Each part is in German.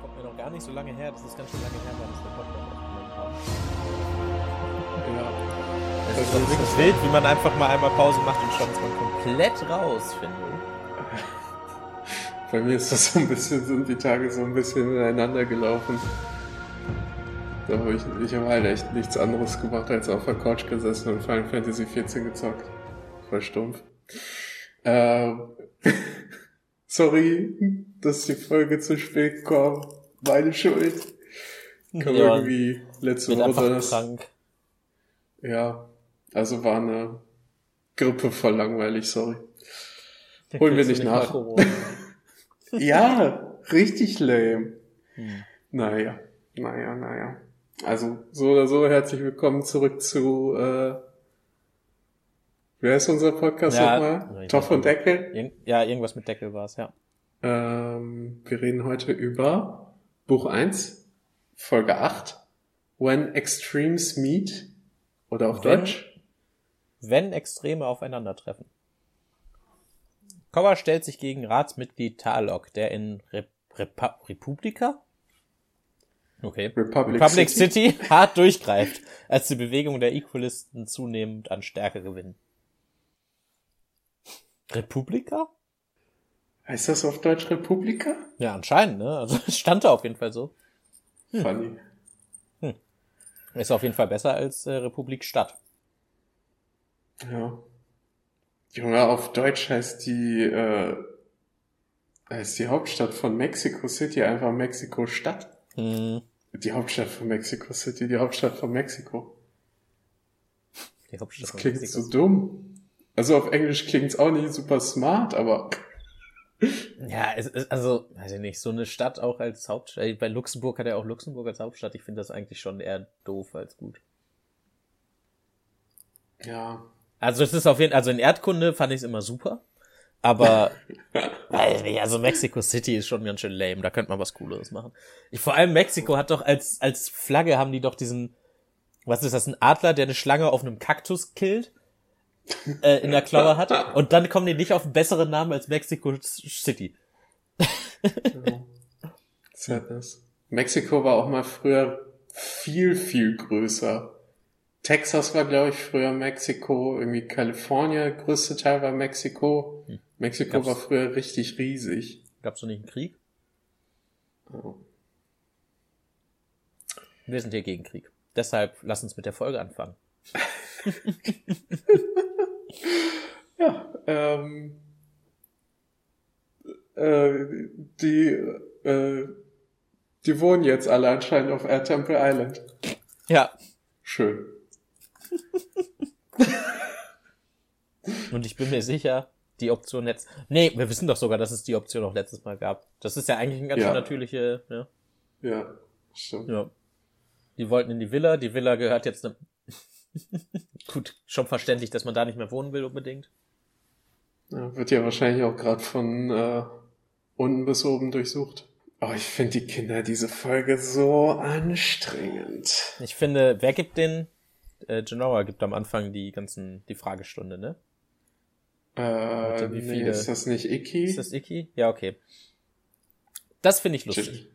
kommt mir noch gar nicht so lange her. Das ist ganz schön lange her, weil das der Podcast aufgenommen haben. Ja. Es Das ist ist wirklich das- wild, wie man einfach mal einmal Pause macht und schon ist man komplett raus, finde Bei mir ist das so ein bisschen, sind die Tage so ein bisschen ineinander gelaufen. Da habe ich, ich habe halt echt nichts anderes gemacht, als auf der Couch gesessen und Final Fantasy 14 gezockt. Voll stumpf. Ähm, sorry, dass die Folge zu spät kam. Meine Schuld. Kam Ja, irgendwie letzte Bin Woche das, krank. Ja, also war eine Grippe voll langweilig, sorry. Holen wir nicht nach. Ja, richtig lame. Hm. Naja, naja, naja. Also so oder so, herzlich willkommen zurück zu, äh, wer ist unser Podcast Ja, nochmal? weiß und Deckel. Ja, irgendwas mit Deckel war es, ja. Ähm, wir reden heute über Buch 1, Folge 8, When Extremes Meet, oder auf Wenn- Deutsch. Wenn Extreme aufeinandertreffen. Kowa stellt sich gegen Ratsmitglied Talok, der in Rep Repa Republika? Okay. Republic, Public City. City hart durchgreift, als die Bewegung der Equalisten zunehmend an Stärke gewinnen. Republika? Heißt das auf Deutsch Republika? Ja, anscheinend, ne? Also es stand da auf jeden Fall so. Funny. Ist auf jeden Fall besser als äh, Republik Stadt. Ja. Junge, auf Deutsch heißt die, äh, heißt die Hauptstadt von Mexico City einfach Mexiko Stadt. Hm, Die Hauptstadt von Mexico City, die Hauptstadt von Mexiko. die Hauptstadt Das von klingt Mexiko. so dumm. Also auf Englisch klingt's auch nicht super smart, aber Ja, es ist, also, weiß ich nicht, so eine Stadt auch als Hauptstadt. Bei Luxemburg hat er auch Luxemburg als Hauptstadt. Ich finde das eigentlich schon eher doof als gut. ja. Also es ist auf jeden also in Erdkunde fand ich es immer super. Aber, weiß ich nicht, also Mexico City ist schon ganz schön lame. Da könnte man was Cooleres machen. Ich, vor allem Mexiko hat doch als, als Flagge haben die doch diesen, was ist das, ein Adler, der eine Schlange auf einem Kaktus killt, äh, in der Klaue hat. Und dann kommen die nicht auf einen besseren Namen als Mexico City. Sadness. Mexiko war auch mal früher viel, viel größer. Texas war, glaube ich, früher Mexiko, irgendwie Kalifornien, größte Teil war Mexiko. Mexiko Gab's- war früher richtig riesig. Gab's doch nicht einen Krieg? Oh. Wir sind hier gegen Krieg. Deshalb lass uns mit der Folge anfangen. Ja, ähm, äh, die, äh, die wohnen jetzt alle anscheinend auf Air Temple Island. Ja. Schön. Und ich bin mir sicher, die Option jetzt. Nee, wir wissen doch sogar, dass es die Option auch letztes Mal gab. Das ist ja eigentlich ein ganz Ja. natürliche, ja. Ja, stimmt. ja. Die wollten in die Villa, die Villa gehört jetzt einem. Gut, schon verständlich, dass man da nicht mehr wohnen will unbedingt. Ja, wird ja wahrscheinlich auch gerade von äh, unten bis oben durchsucht. Oh, ich finde die Kinder diese Folge so anstrengend. Ich finde, wer gibt den? Äh, Genoa gibt am Anfang die ganzen, die Fragestunde, ne? Äh, wie nee, viele- ist das nicht Iki? Ist das Iki? Ja, okay. Das finde ich lustig.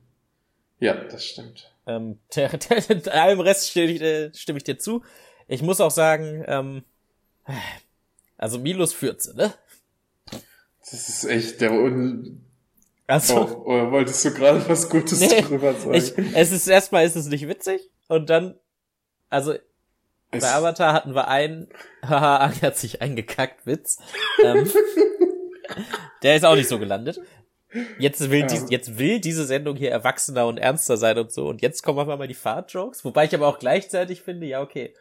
Ja, das stimmt. Ähm, der, der, allem Rest stimme ich, äh, stimme ich dir zu. Ich muss auch sagen, ähm, also Milos führt sie, ne? Das ist echt der Un... Also, Oh, oder wolltest du gerade was Gutes Nee, drüber sagen? ich, es ist erstmal ist es nicht witzig und dann, also Es- bei Avatar hatten wir einen, haha, Ange hat sich eingekackt, Witz. Ähm, der ist auch nicht so gelandet. Jetzt will, Ja. dies, jetzt will diese Sendung hier erwachsener und ernster sein und so. Und jetzt kommen einfach mal die Fahrtjokes. Wobei ich aber auch gleichzeitig finde, ja, okay,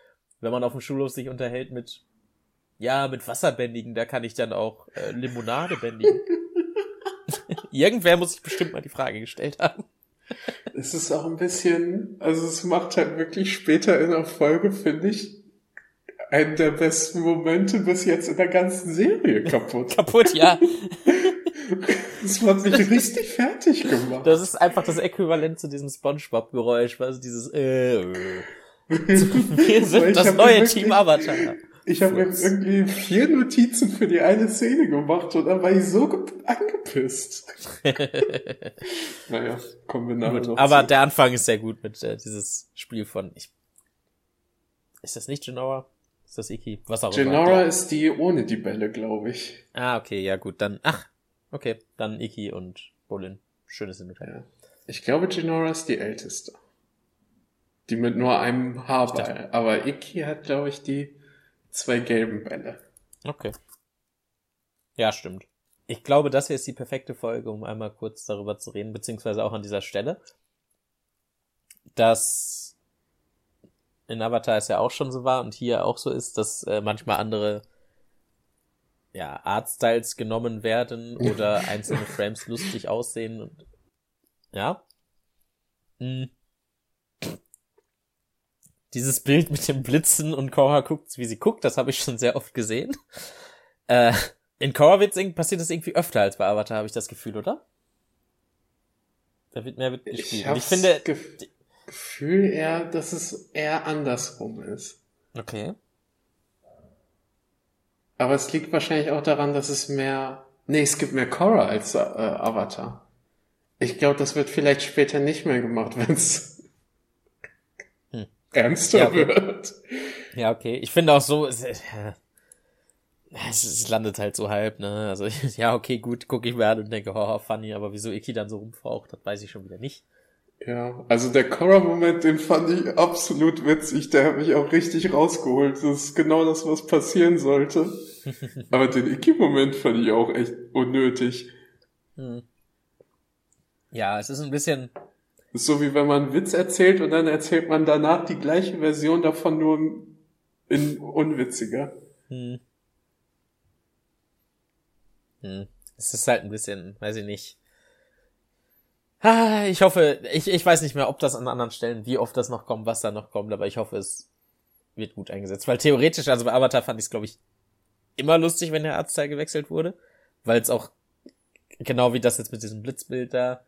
wenn man auf dem Schulhof sich unterhält mit, ja, mit Wasserbändigen, da kann ich dann auch äh, Limonade bändigen. Irgendwer muss sich bestimmt mal die Frage gestellt haben. Es ist auch ein bisschen, also es macht halt wirklich später in der Folge, finde ich, einen der besten Momente bis jetzt in der ganzen Serie kaputt. Kaputt, ja. Das hat mich richtig fertig gemacht. Das ist einfach das Äquivalent zu diesem Spongebob-Geräusch, was dieses äh, äh. Wir sind das neue wirklich- Team Avatar. Ich habe mir irgendwie vier Notizen für die eine Szene gemacht und dann war ich so angepisst. naja, kommen wir nachher gut, noch Aber zu. der Anfang ist sehr gut mit äh, dieses Spiel von. Ich, ist das nicht Genora? Ist das Iki? Was auch immer. Genora ist die ohne die Bälle, glaube ich. Ah, okay, ja gut, dann. Ach, okay, dann Iki und Bolin. Schönes Hintergrund. Ja. Ich glaube, Genora ist die älteste. Die mit nur einem Haarball. Aber Iki hat, glaube ich, die zwei gelben Bälle. Okay. Ja, stimmt. Ich glaube, das hier ist die perfekte Folge, um einmal kurz darüber zu reden, beziehungsweise auch an dieser Stelle, dass in Avatar es ja auch schon so war und hier auch so ist, dass äh, manchmal andere ja, Artstyles genommen werden oder einzelne Frames lustig aussehen und ja. Hm. Dieses Bild mit dem Blitzen und Korra guckt, wie sie guckt, das habe ich schon sehr oft gesehen. Äh, in irgendwie- passiert das irgendwie öfter als bei Avatar, habe ich das Gefühl, oder? Da wird mehr mit gespielt. Ich ich finde, Gef Gefühl eher, dass es eher andersrum ist. okay. Aber es liegt wahrscheinlich auch daran, dass es mehr. Nee, es gibt mehr Korra als äh, Avatar. Ich glaube, das wird vielleicht später nicht mehr gemacht, wenn es. Ernster Ja, okay. wird. Ja, okay. Ich finde auch so, es, äh, es, es landet halt so halb, ne? Also, ja, okay, gut, gucke ich mir an und denke, oh, funny, aber wieso Iki dann so rumfaucht, das weiß ich schon wieder nicht. Ja, also der Korra-Moment, den fand ich absolut witzig. Der hat mich auch richtig rausgeholt. Das ist genau das, was passieren sollte. Aber den Iki-Moment fand ich auch echt unnötig. Hm. Ja, es ist ein bisschen, Ist so wie wenn man einen Witz erzählt und dann erzählt man danach die gleiche Version davon nur in unwitziger. hm. Hm. Es ist halt ein bisschen, weiß ich nicht. Ah, ich hoffe, ich, ich weiß nicht mehr, ob das an anderen Stellen, wie oft das noch kommt, was da noch kommt, aber ich hoffe, es wird gut eingesetzt. Weil theoretisch, also bei Avatar fand ich es, glaube ich, immer lustig, wenn der Arztteil gewechselt wurde. Weil es auch, genau wie das jetzt mit diesem Blitzbild da,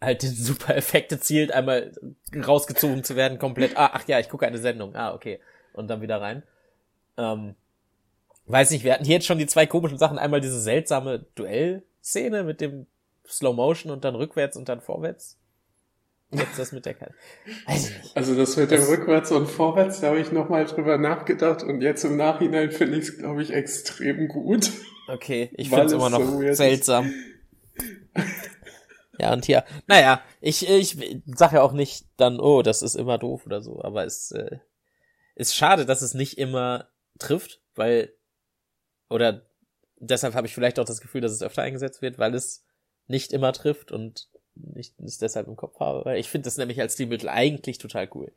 halt den super Effekt erzielt, einmal rausgezogen zu werden, komplett, ah, ach ja, ich gucke eine Sendung, ah, okay. Und dann wieder rein. Ähm, weiß nicht, wir hatten hier jetzt schon die zwei komischen Sachen. Einmal diese seltsame Duell-Szene mit dem Slow Motion und dann rückwärts und dann vorwärts. Jetzt das mit der Karte. Weiß ich nicht. Also das mit dem Das- Rückwärts und Vorwärts, da habe ich nochmal drüber nachgedacht und jetzt im Nachhinein finde ich es, glaube ich, extrem gut. Okay, ich find's es immer noch so weird ist. Ja, und hier, naja, ich, ich sag ja auch nicht dann, oh, das ist immer doof oder so, aber es äh, ist schade, dass es nicht immer trifft, weil, oder deshalb habe ich vielleicht auch das Gefühl, dass es öfter eingesetzt wird, weil es nicht immer trifft und nicht es deshalb im Kopf habe, weil ich finde das nämlich als Stilmittel eigentlich total cool.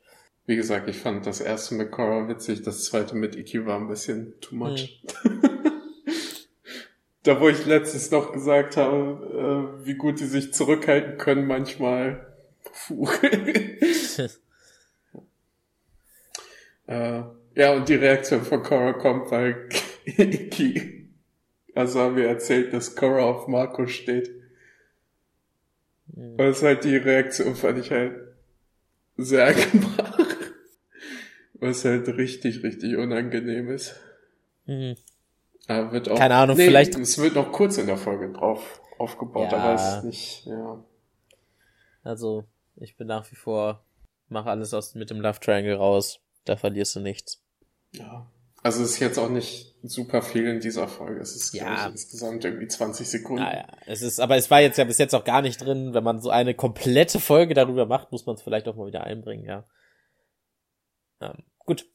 Wie gesagt, ich fand das erste mit Korra witzig, das zweite mit Iki war ein bisschen too much. Hm. da wo ich letztens noch gesagt habe, äh, wie gut die sich zurückhalten können manchmal. Puh. äh, ja, und die Reaktion von Korra kommt, weil Iki also haben wir erzählt, dass Korra auf Marco steht. Und das ist halt die Reaktion, fand ich halt sehr angebracht. Was halt richtig, richtig unangenehm ist. Hm. Aber wird auch, Keine Ahnung, vielleicht- Es wird noch kurz in der Folge drauf aufgebaut, Ja. aber es ist nicht, ja. Also, ich bin nach wie vor, mach alles aus mit dem Love Triangle raus. Da verlierst du nichts. ja. Also es ist jetzt auch nicht super viel in dieser Folge. Es ist, Ja. ich, insgesamt irgendwie 20 Sekunden. Naja, es ist, aber es war jetzt ja bis jetzt auch gar nicht drin. Wenn man so eine komplette Folge darüber macht, muss man es vielleicht auch mal wieder einbringen, ja. Ähm, gut.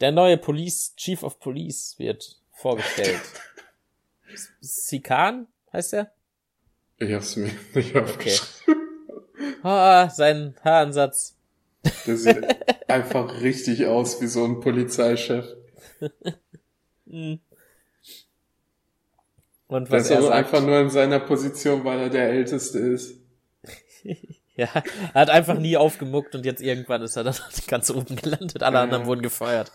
Der neue Police, Chief of Police wird vorgestellt. Sikan heißt er? Ich hab's mir nicht aufgeschrieben. Ah, sein Haaransatz. Der sieht einfach richtig aus wie so ein Polizeichef. Hm. Und was ist er sagt. einfach nur in seiner Position, weil er der Älteste ist. Ja, er hat einfach nie aufgemuckt und jetzt irgendwann ist er dann ganz oben gelandet. Alle Ja. anderen wurden gefeuert.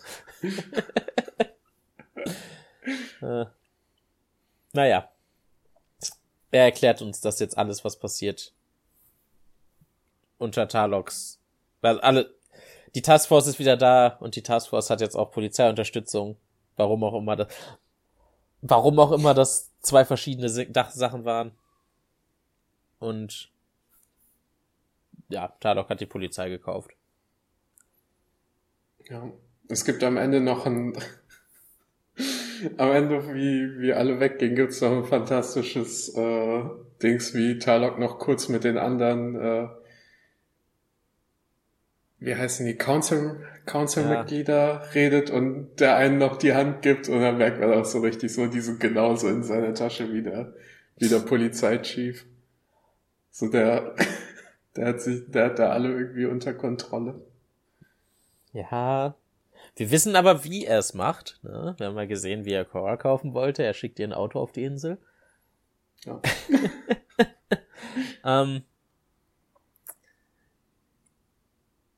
Äh, naja. Er erklärt uns das jetzt alles, was passiert. Unter Tarlox. Weil alle, die Taskforce ist wieder da und die Taskforce hat jetzt auch Polizeiunterstützung. Warum auch immer das, warum auch immer das zwei verschiedene Sachen waren. Und ja, Tarlock hat die Polizei gekauft. Ja, es gibt am Ende noch ein, am Ende, wie, wie alle weggehen, gibt's noch ein fantastisches äh, Dings, wie Tarlock noch kurz mit den anderen, äh, wie heißen die, Council, Council-Mitglieder ja. redet und der einen noch die Hand gibt und dann merkt man auch so richtig so, die sind genauso in seiner Tasche wie der, wie der Polizeichief. So der, der hat sich, der hat da alle irgendwie unter Kontrolle. Ja. Wir wissen aber, wie er es macht. Ne? Wir haben mal gesehen, wie er Cora kaufen wollte. Er schickt ihr ein Auto auf die Insel. Ja. ähm,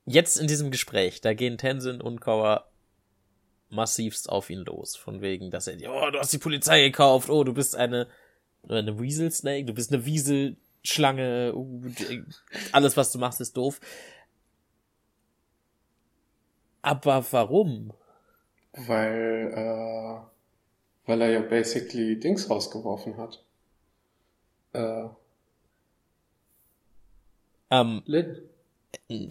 jetzt in diesem Gespräch, da gehen Tenzin und Cora massivst auf ihn los. Von wegen, dass er, oh, du hast die Polizei gekauft, oh, du bist eine, eine Weasel Snake, du bist eine Wiesel Schlange, uh, alles was du machst ist doof. Aber warum? Weil, äh, weil er ja basically Dings rausgeworfen hat. Äh, ähm, Lin.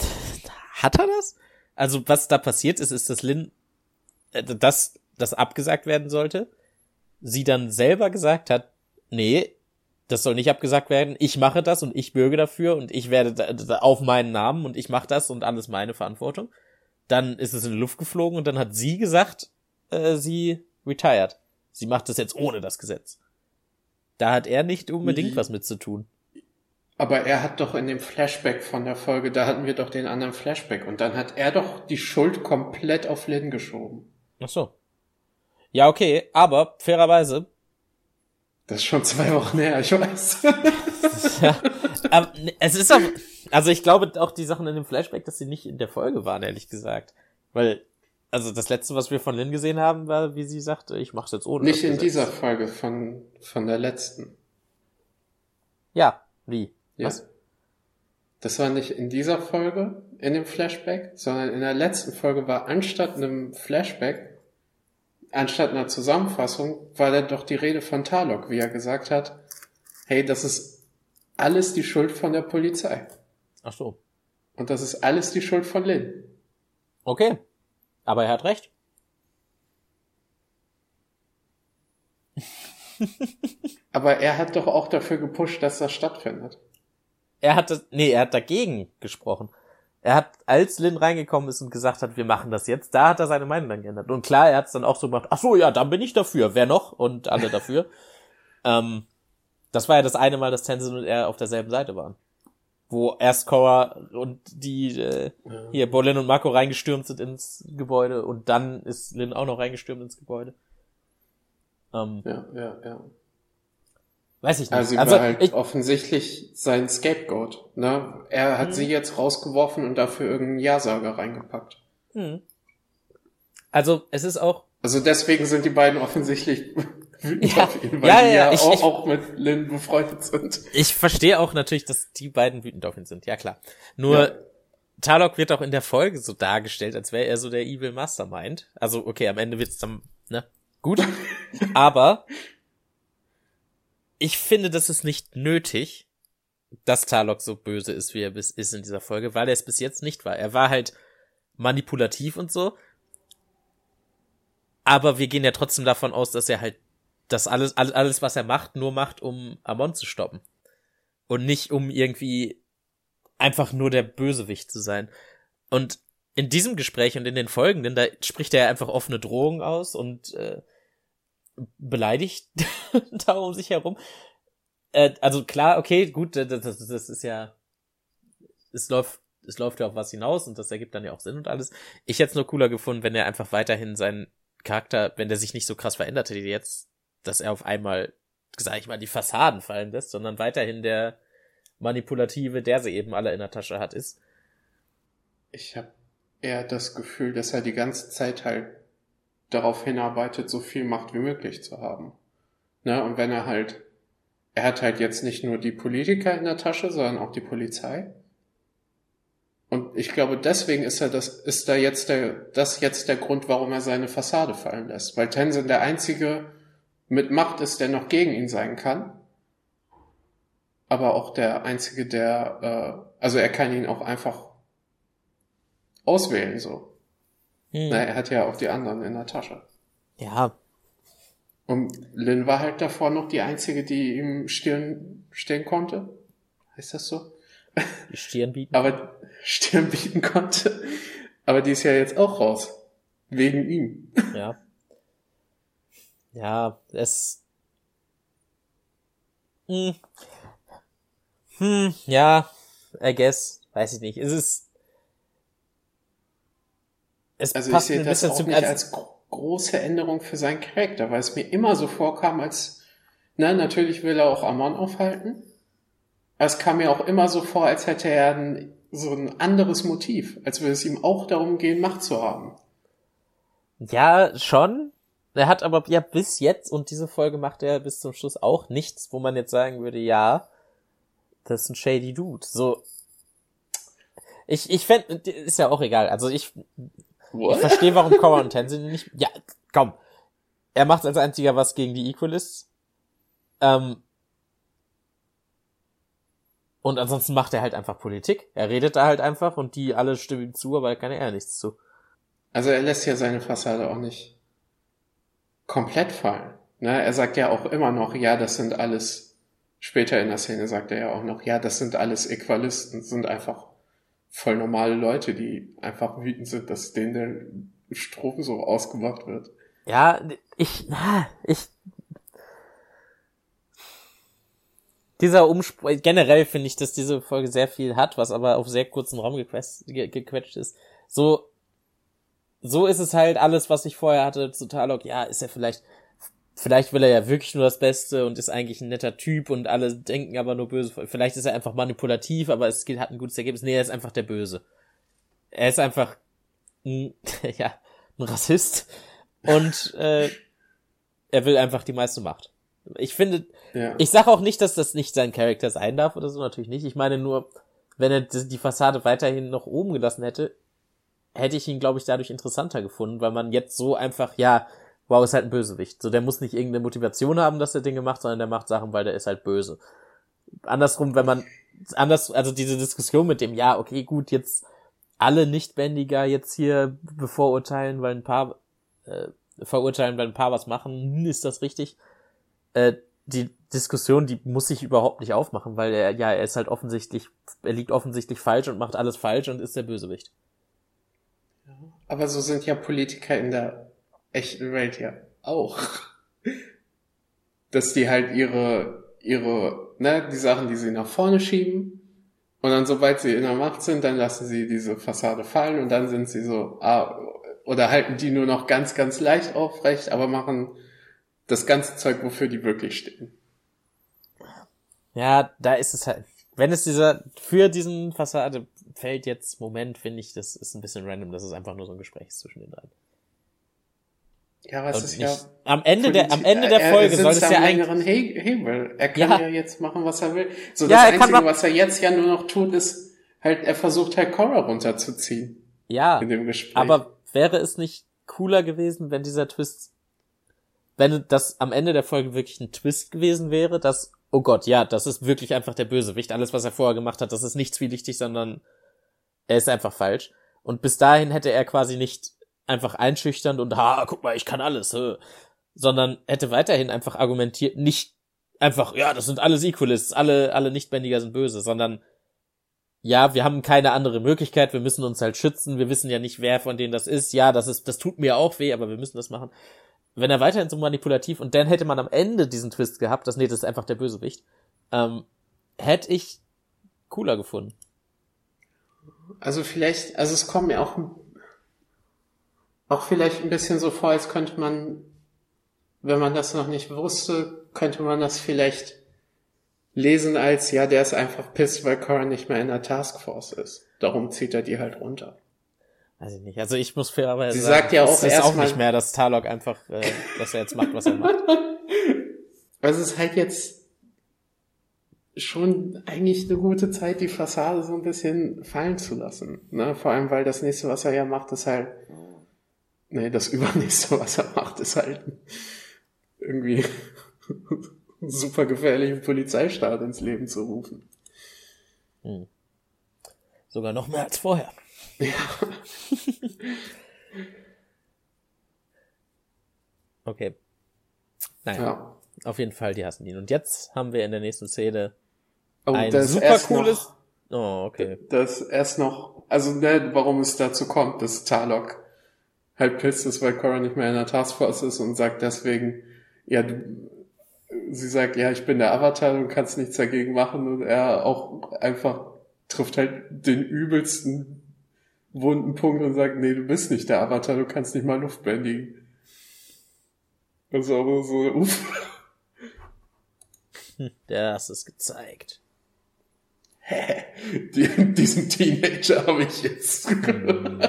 Hat er das? Also was da passiert ist, ist, dass Lin, äh, dass das abgesagt werden sollte, sie dann selber gesagt hat, nee, das soll nicht abgesagt werden. Ich mache das und ich bürge dafür und ich werde auf meinen Namen und ich mache das und alles meine Verantwortung. Dann ist es in die Luft geflogen und dann hat sie gesagt, äh, sie retired. Sie macht das jetzt ohne das Gesetz. Da hat er nicht unbedingt was mit zu tun. Aber er hat doch in dem Flashback von der Folge, da hatten wir doch den anderen Flashback und dann hat er doch die Schuld komplett auf Lynn geschoben. Ach so. Ja, okay, aber fairerweise das ist schon zwei Wochen her, ich weiß. ja, aber es ist auch, also ich glaube auch die Sachen in dem Flashback, dass sie nicht in der Folge waren, ehrlich gesagt. Weil, also das letzte, was wir von Lynn gesehen haben, war, wie sie sagte, ich mach's jetzt ohne. Nicht in dieser Folge, von, von der letzten. Ja, wie? Ja. Was? Das war nicht in dieser Folge, in dem Flashback, sondern in der letzten Folge war anstatt einem Flashback anstatt einer Zusammenfassung war da doch die Rede von Tarlok, wie er gesagt hat, hey, das ist alles die Schuld von der Polizei. Ach so. Und das ist alles die Schuld von Lin. Okay. Aber er hat recht. Aber er hat doch auch dafür gepusht, dass das stattfindet. Er hat das, nee, er hat dagegen gesprochen er hat, als Lin reingekommen ist und gesagt hat, wir machen das jetzt, da hat er seine Meinung dann geändert. Und klar, er hat es dann auch so gemacht, ach so, ja, dann bin ich dafür. Wer noch? Und alle dafür. ähm, das war ja das eine Mal, dass Tenzin und er auf derselben Seite waren. Wo erst Korra und die, äh, ja. hier, Bolin und Marco reingestürmt sind ins Gebäude und dann ist Lin auch noch reingestürmt ins Gebäude. Ähm, ja, ja, ja. Weiß ich nicht. Also sie also, war halt ich, offensichtlich sein Scapegoat. Ne? Er hat mh. sie jetzt rausgeworfen und dafür irgendeinen Ja-Sager reingepackt. Mh. Also es ist auch. Also deswegen sind die beiden offensichtlich wütend ja, auf ihn, weil ja, die ja, ja ich, auch, ich, auch mit Lynn befreundet sind. Ich verstehe auch natürlich, dass die beiden wütend auf ihn sind. Ja klar. Nur ja. Tarlok wird auch in der Folge so dargestellt, als wäre er so der Evil Mastermind. Also okay, am Ende wird's dann ne gut, aber ich finde, das ist nicht nötig, dass Tarlok so böse ist, wie er bis ist in dieser Folge, weil er es bis jetzt nicht war. Er war halt manipulativ und so. Aber wir gehen ja trotzdem davon aus, dass er halt das alles, alles, alles, was er macht, nur macht, um Amon zu stoppen. Und nicht um irgendwie einfach nur der Bösewicht zu sein. Und in diesem Gespräch und in den folgenden, da spricht er einfach offene Drohungen aus und äh, beleidigt da um sich herum. Äh, also klar, okay, gut, das, das, das ist ja, es läuft, es läuft ja auf was hinaus und das ergibt dann ja auch Sinn und alles. Ich hätte es nur cooler gefunden, wenn er einfach weiterhin seinen Charakter, wenn der sich nicht so krass verändert hätte jetzt, dass er auf einmal, sag ich mal, die Fassaden fallen lässt, sondern weiterhin der manipulative, der sie eben alle in der Tasche hat, ist. Ich habe eher das Gefühl, dass er die ganze Zeit halt darauf hinarbeitet, so viel Macht wie möglich zu haben. Ne? Und wenn er halt, er hat halt jetzt nicht nur die Politiker in der Tasche, sondern auch die Polizei. Und ich glaube, deswegen ist er das, ist da jetzt der, das jetzt der Grund, warum er seine Fassade fallen lässt. Weil Tenzin der einzige mit Macht ist, der noch gegen ihn sein kann. Aber auch der einzige, der, äh, also er kann ihn auch einfach auswählen, so. Hm. Na, er hat ja auch die anderen in der Tasche. Ja. Und Lin war halt davor noch die einzige, die ihm Stirn stehen konnte. Heißt das so? Die Stirn bieten. Aber Stirn bieten konnte. Aber die ist ja jetzt auch raus. Wegen ihm. Ja. Ja, es. Hm. Hm, ja, I guess. Weiß ich nicht. Es ist. Es also passt ich sehe das auch nicht als, als große Änderung für seinen Charakter, weil es mir immer so vorkam, als, na, natürlich will er auch Amon aufhalten. Aber es kam mir auch immer so vor, als hätte er ein, so ein anderes Motiv, als würde es ihm auch darum gehen, Macht zu haben. Ja, schon. Er hat aber ja bis jetzt und diese Folge macht er bis zum Schluss auch nichts, wo man jetzt sagen würde, ja, das ist ein shady Dude. So, ich, ich fände, ist ja auch egal. Also ich, What? ich verstehe, warum Korra und Tenzin nicht, ja, komm. Er macht als einziger was gegen die Equalists. Ähm, und ansonsten macht er halt einfach Politik. Er redet da halt einfach und die alle stimmen ihm zu, aber da kann er nichts zu. Also er lässt ja seine Fassade auch nicht komplett fallen. Ne? Er sagt ja auch immer noch, ja, das sind alles, später in der Szene sagt er ja auch noch, ja, das sind alles Äqualisten, sind einfach voll normale Leute, die einfach wütend sind, dass denen der Strom so ausgemacht wird. Ja, ich, ich, dieser Umspruch, generell finde ich, dass diese Folge sehr viel hat, was aber auf sehr kurzen Raum gequetscht ist. So, so ist es halt alles, was ich vorher hatte zu Talok. Ja, ist er vielleicht, vielleicht will er ja wirklich nur das Beste und ist eigentlich ein netter Typ und alle denken aber nur böse. Vielleicht ist er einfach manipulativ, aber es hat ein gutes Ergebnis. Nee, er ist einfach der Böse. Er ist einfach, ein, ja, ein Rassist und äh, er will einfach die meiste Macht. Ich finde, ja. ich sage auch nicht, dass das nicht sein Charakter sein darf oder so, natürlich nicht. Ich meine nur, wenn er die Fassade weiterhin noch oben gelassen hätte, hätte ich ihn, glaube ich, dadurch interessanter gefunden, weil man jetzt so einfach, ja, wow, ist halt ein Bösewicht. So, der muss nicht irgendeine Motivation haben, dass er Dinge macht, sondern der macht Sachen, weil der ist halt böse. Andersrum, wenn man, anders, also diese Diskussion mit dem, ja, okay, gut, jetzt alle Nichtbändiger jetzt hier bevorurteilen, weil ein paar, äh, verurteilen, weil ein paar was machen, hm, ist das richtig? Äh, die Diskussion, die muss sich überhaupt nicht aufmachen, weil er, ja, er ist halt offensichtlich, er liegt offensichtlich falsch und macht alles falsch und ist der Bösewicht. Aber so sind ja Politiker in der echten Welt ja auch. Dass die halt ihre, ihre, ne, die Sachen, die sie nach vorne schieben. Und dann, sobald sie in der Macht sind, dann lassen sie diese Fassade fallen und dann sind sie so, ah, oder halten die nur noch ganz, ganz leicht aufrecht, aber machen das ganze Zeug, wofür die wirklich stehen. Ja, da ist es halt, wenn es dieser, für diesen Fassade fällt jetzt Moment, finde ich, das ist ein bisschen random, das ist einfach nur so ein Gespräch zwischen den dreien. Ja, was ist ja. Am Ende der, am Ende der Folge soll es ja eigentlich. Hebel. Er kann ja. ja. jetzt machen, was er will. So, das ja, Einzige, was er jetzt ja nur noch tut, ist halt, er versucht halt Cora runterzuziehen. Ja. In dem Gespräch. Aber wäre es nicht cooler gewesen, wenn dieser Twist, wenn das am Ende der Folge wirklich ein Twist gewesen wäre, dass, oh Gott, ja, das ist wirklich einfach der Bösewicht. Alles, was er vorher gemacht hat, das ist nicht zwielichtig, sondern er ist einfach falsch. Und bis dahin hätte er quasi nicht einfach einschüchternd und, ha, guck mal, ich kann alles, hä? sondern hätte weiterhin einfach argumentiert, nicht einfach, ja, das sind alles Equalists, alle, alle Nichtbändiger sind böse, sondern ja, wir haben keine andere Möglichkeit, wir müssen uns halt schützen, wir wissen ja nicht, wer von denen das ist, ja, das ist, das tut mir auch weh, aber wir müssen das machen. Wenn er weiterhin so manipulativ und dann hätte man am Ende diesen Twist gehabt, das nee, das ist einfach der Bösewicht, ähm, hätte ich cooler gefunden. Also vielleicht, also es kommt mir auch, auch vielleicht ein bisschen so vor, als könnte man, wenn man das noch nicht wusste, könnte man das vielleicht lesen als, ja, der ist einfach piss, weil Cora nicht mehr in der Taskforce ist. Darum zieht er die halt runter. Weiß ich nicht. Also ich muss fairerweise Sie sagen, sagt ja auch es ist auch nicht mehr, dass Tarlok einfach, äh, dass er jetzt macht, was er macht. Also es ist halt jetzt schon eigentlich eine gute Zeit, die Fassade so ein bisschen fallen zu lassen. Ne? Vor allem, weil das nächste, was er ja macht, ist halt, nee, das übernächste, was er macht, ist halt irgendwie super gefährlichen Polizeistaat ins Leben zu rufen. Hm. Sogar noch mehr als vorher. Ja. okay. Naja. Ja. Auf jeden Fall, die hassen ihn. Und jetzt haben wir in der nächsten Szene oh, ein super cooles. Noch, oh, okay. Das erst noch, also ne, warum es dazu kommt, dass Tarlok halt pisst ist, weil Cora nicht mehr in der Taskforce ist und sagt deswegen, ja, du, sie sagt, ja, ich bin der Avatar, du kannst nichts dagegen machen und er auch einfach trifft halt den übelsten wunden Punkt und sagt, nee, du bist nicht der Avatar, du kannst nicht mal Luft bändigen. Das ist aber so, uff. Der hast es gezeigt. Hä? Die, diesen Teenager habe ich jetzt. Hm.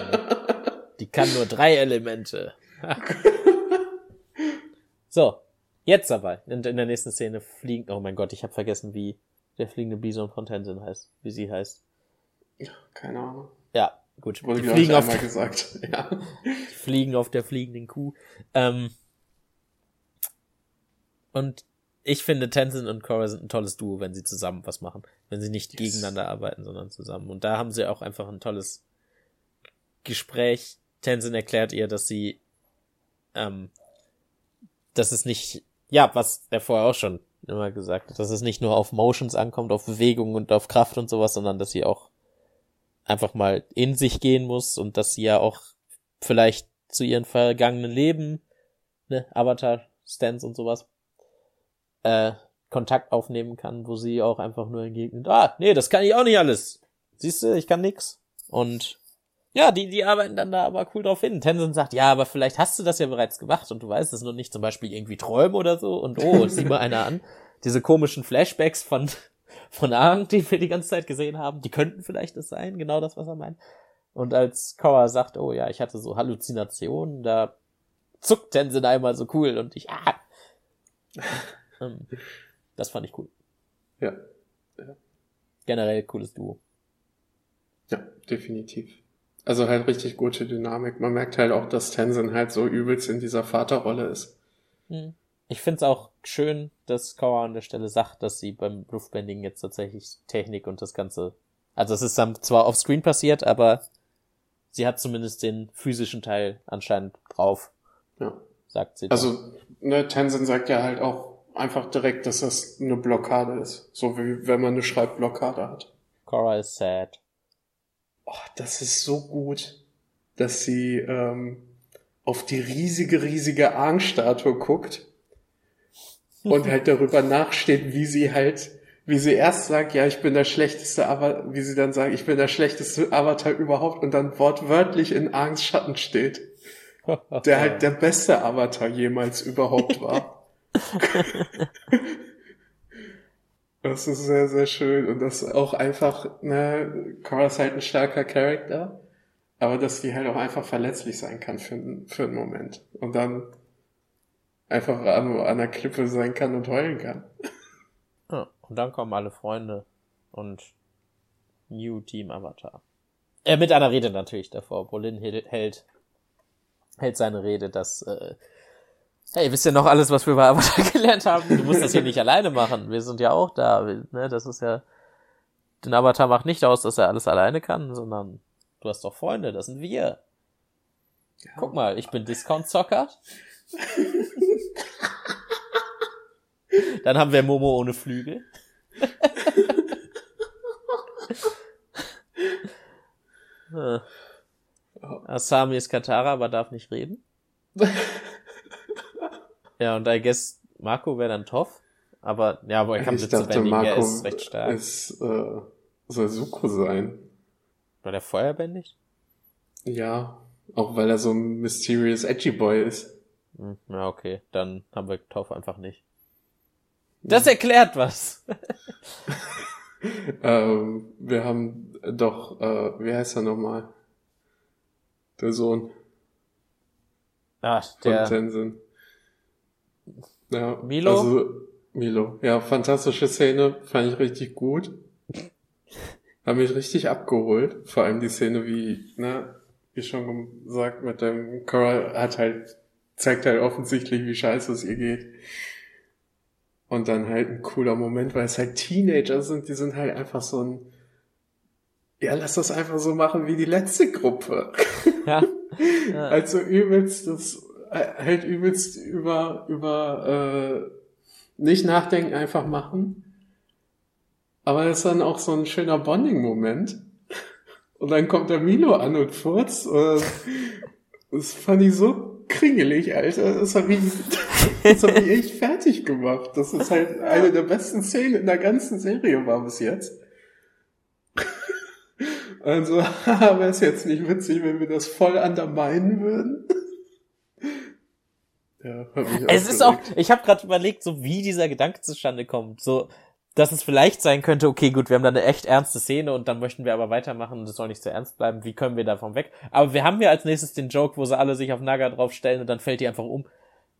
Die kann nur drei Elemente. so, Jetzt aber, in, in der nächsten Szene fliegt, oh mein Gott, ich habe vergessen, wie der fliegende Bison von Tenzin heißt, wie sie heißt. Keine Ahnung. Ja, gut. Wurde die fliegen auf, gesagt. Ja. fliegen auf der fliegenden Kuh. Ähm, und ich finde, Tenzin und Korra sind ein tolles Duo, wenn sie zusammen was machen. Wenn sie nicht yes. gegeneinander arbeiten, sondern zusammen. Und da haben sie auch einfach ein tolles Gespräch. Tenzin erklärt ihr, dass sie, ähm, dass es nicht ja, was er vorher auch schon immer gesagt hat, dass es nicht nur auf Motions ankommt, auf Bewegung und auf Kraft und sowas, sondern dass sie auch einfach mal in sich gehen muss und dass sie ja auch vielleicht zu ihren vergangenen Leben, ne, Avatar-Stands und sowas, äh, Kontakt aufnehmen kann, wo sie auch einfach nur entgegnet, ah, nee, das kann ich auch nicht alles. Siehst du, ich kann nix. Und ja, die, die arbeiten dann da aber cool drauf hin. Tenzin sagt, ja, aber vielleicht hast du das ja bereits gemacht und du weißt es nur nicht, zum Beispiel irgendwie träumen oder so und oh, sieh mal einer an. Diese komischen Flashbacks von, von Aang, die wir die ganze Zeit gesehen haben, die könnten vielleicht das sein, genau das, was er meint. Und als Korra sagt, oh ja, ich hatte so Halluzinationen, da zuckt Tenzin einmal so cool und ich, ah. Ähm, das fand ich cool. Ja. ja. Generell cooles Duo. Ja, definitiv. Also halt richtig gute Dynamik. Man merkt halt auch, dass Tenzin halt so übelst in dieser Vaterrolle ist. Hm. Ich find's auch schön, dass Kawa an der Stelle sagt, dass sie beim Luftbending jetzt tatsächlich Technik und das Ganze. Also es ist dann zwar auf Screen passiert, aber sie hat zumindest den physischen Teil anscheinend drauf. Ja. Sagt sie. Also, ne, Tenzin sagt ja halt auch einfach direkt, dass das eine Blockade ist. So wie wenn man eine Schreibblockade hat. Cora is sad oh, das ist so gut, dass sie ähm, auf die riesige, riesige Aang-Statue guckt und halt darüber nachsteht, wie sie halt, wie sie erst sagt, ja, ich bin der schlechteste, aber wie sie dann sagt, ich bin der schlechteste Avatar überhaupt und dann wortwörtlich in Aangs Schatten steht. Der halt der beste Avatar jemals überhaupt war. Das ist sehr, sehr schön und das auch einfach, ne, Cora ist halt ein starker Charakter, aber dass die halt auch einfach verletzlich sein kann für, für einen Moment und dann einfach an, an der Klippe sein kann und heulen kann. Ja, und dann kommen alle Freunde und New Team Avatar. Äh, mit einer Rede natürlich davor. Bolin hält, hält seine Rede, dass äh, Hey, wisst ihr noch alles, was wir bei Avatar gelernt haben? Du musst das hier nicht alleine machen. Wir sind ja auch da. Ne? Das ist ja. Den Avatar macht nicht aus, dass er alles alleine kann, sondern du hast doch Freunde, das sind wir. Ja. Guck mal, ich bin Discount-Zocker. Dann haben wir Momo ohne Flügel. Asami ist Katara, aber darf nicht reden. Ja, und I guess Marco wäre dann Toff. Aber ja, aber er kann Blitze bändigen, Marco er ist recht stark. Ist, äh, soll Suko sein. War der feuerbändig? Ja, auch weil er so ein mysterious edgy Boy ist. Hm, ja, okay, dann haben wir Toff einfach nicht. Das erklärt was. ähm, wir haben doch, äh, wie heißt er nochmal? Der Sohn. Ah, der. Von Tenzin. Ja, Milo? Also, Milo. Ja, fantastische Szene, fand ich richtig gut. Hat mich richtig abgeholt. Vor allem die Szene, wie, ne, wie schon gesagt, mit dem Coral hat halt, zeigt halt offensichtlich, wie scheiße es ihr geht. Und dann halt ein cooler Moment, weil es halt Teenager sind, die sind halt einfach so ein, ja, lass das einfach so machen wie die letzte Gruppe. Ja. ja. Also übelst das, äh, halt übelst über, über, äh, nicht nachdenken, einfach machen. Aber es ist dann auch so ein schöner Bonding-Moment. Und dann kommt der Milo an und furzt. Und das fand ich so kringelig, Alter. Das hat mich, das hat mich echt fertig gemacht. Das ist halt eine der besten Szenen in der ganzen Serie war bis jetzt. Also, wäre es jetzt nicht witzig, wenn wir das voll underminen würden? Ja, es ist auch, ich habe gerade überlegt, so wie dieser Gedanke zustande kommt. So, dass es vielleicht sein könnte, okay, gut, wir haben da eine echt ernste Szene und dann möchten wir aber weitermachen und es soll nicht zu ernst bleiben. Wie können wir davon weg? Aber wir haben ja als nächstes den Joke, wo sie alle sich auf Naga draufstellen und dann fällt die einfach um.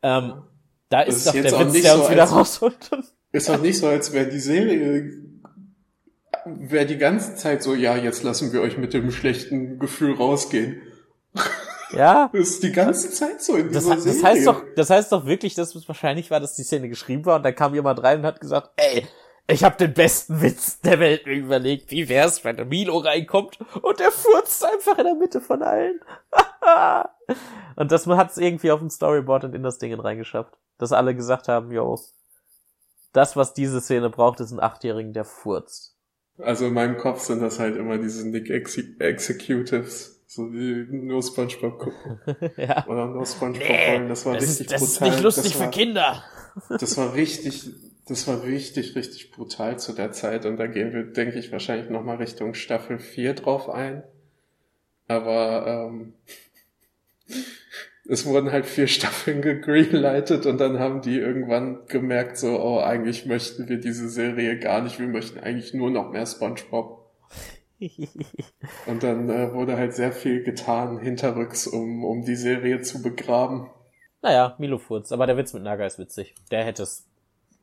Ähm, da ist, ist doch der Witz, der uns so wieder rausholt. Ist doch nicht so, als wäre die Serie wäre die ganze Zeit so, ja, jetzt lassen wir euch mit dem schlechten Gefühl rausgehen. Ja. Das ist die ganze Zeit so in das, dieser das heißt doch, das heißt doch wirklich, dass es wahrscheinlich war, dass die Szene geschrieben war und dann kam jemand rein und hat gesagt, ey, ich habe den besten Witz der Welt mir überlegt. Wie wär's, wenn der Milo reinkommt und der furzt einfach in der Mitte von allen? und das hat's irgendwie auf dem Storyboard und in das Ding reingeschafft. Dass alle gesagt haben, yo, das, was diese Szene braucht, ist ein Achtjährigen, der furzt. Also in meinem Kopf sind das halt immer diese Nick Ex Executives so die nur Spongebob gucken. ja. Oder nur Spongebob nee, wollen. Das war das richtig ist, das brutal. Das ist nicht lustig war, für Kinder. das war richtig, das war richtig, richtig brutal zu der Zeit. Und da gehen wir, denke ich, wahrscheinlich nochmal Richtung Staffel 4 drauf ein. Aber ähm, es wurden halt vier Staffeln gegreenlightet und dann haben die irgendwann gemerkt, so, oh, eigentlich möchten wir diese Serie gar nicht, wir möchten eigentlich nur noch mehr SpongeBob. Und dann äh, wurde halt sehr viel getan hinterrücks, um, um die Serie zu begraben. Naja, Milo Furz, aber der Witz mit Naga ist witzig. Der hätte es.